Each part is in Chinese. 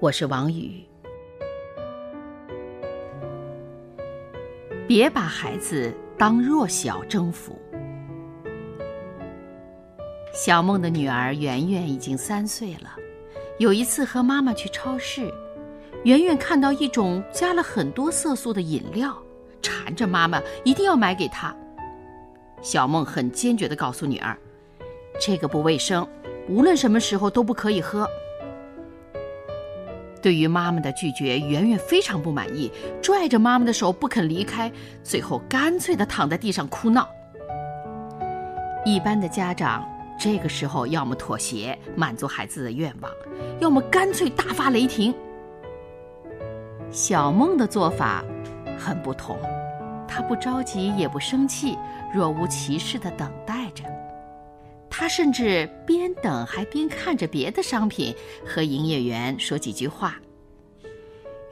我是王宇。别把孩子当弱小征服。小梦的女儿圆圆已经三岁了，有一次和妈妈去超市。圆圆看到一种加了很多色素的饮料，缠着妈妈一定要买给她。小梦很坚决地告诉女儿：“这个不卫生，无论什么时候都不可以喝。”对于妈妈的拒绝，圆圆非常不满意，拽着妈妈的手不肯离开，最后干脆地躺在地上哭闹。一般的家长这个时候要么妥协，满足孩子的愿望，要么干脆大发雷霆。小梦的做法很不同，她不着急也不生气，若无其事地等待着。他甚至边等还边看着别的商品，和营业员说几句话。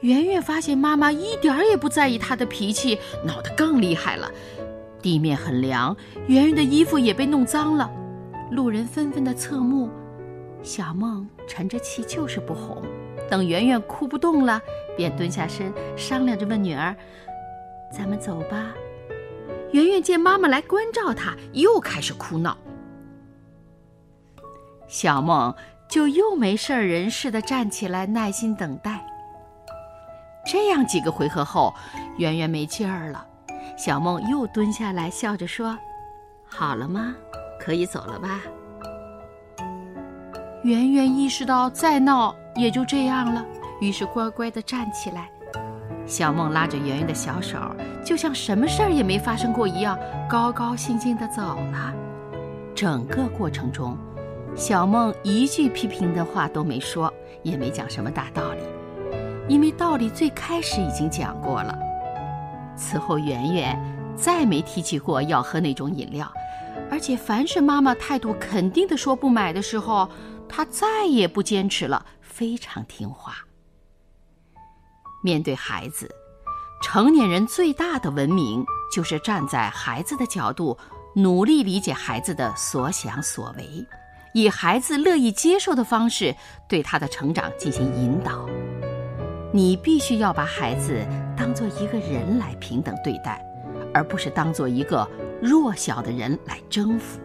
圆圆发现妈妈一点儿也不在意她的脾气，闹得更厉害了。地面很凉，圆圆的衣服也被弄脏了，路人纷纷的侧目。小梦沉着气就是不哄。等圆圆哭不动了，便蹲下身商量着问女儿：“咱们走吧。”圆圆见妈妈来关照她，又开始哭闹。小梦就又没事儿人似的站起来，耐心等待。这样几个回合后，圆圆没劲儿了，小梦又蹲下来，笑着说：“好了吗？可以走了吧？”圆圆意识到再闹。也就这样了，于是乖乖地站起来。小梦拉着圆圆的小手，就像什么事儿也没发生过一样，高高兴兴地走了。整个过程中，小梦一句批评的话都没说，也没讲什么大道理，因为道理最开始已经讲过了。此后，圆圆再没提起过要喝那种饮料，而且凡是妈妈态度肯定的说不买的时候，她再也不坚持了。非常听话。面对孩子，成年人最大的文明就是站在孩子的角度，努力理解孩子的所想所为，以孩子乐意接受的方式对他的成长进行引导。你必须要把孩子当做一个人来平等对待，而不是当做一个弱小的人来征服。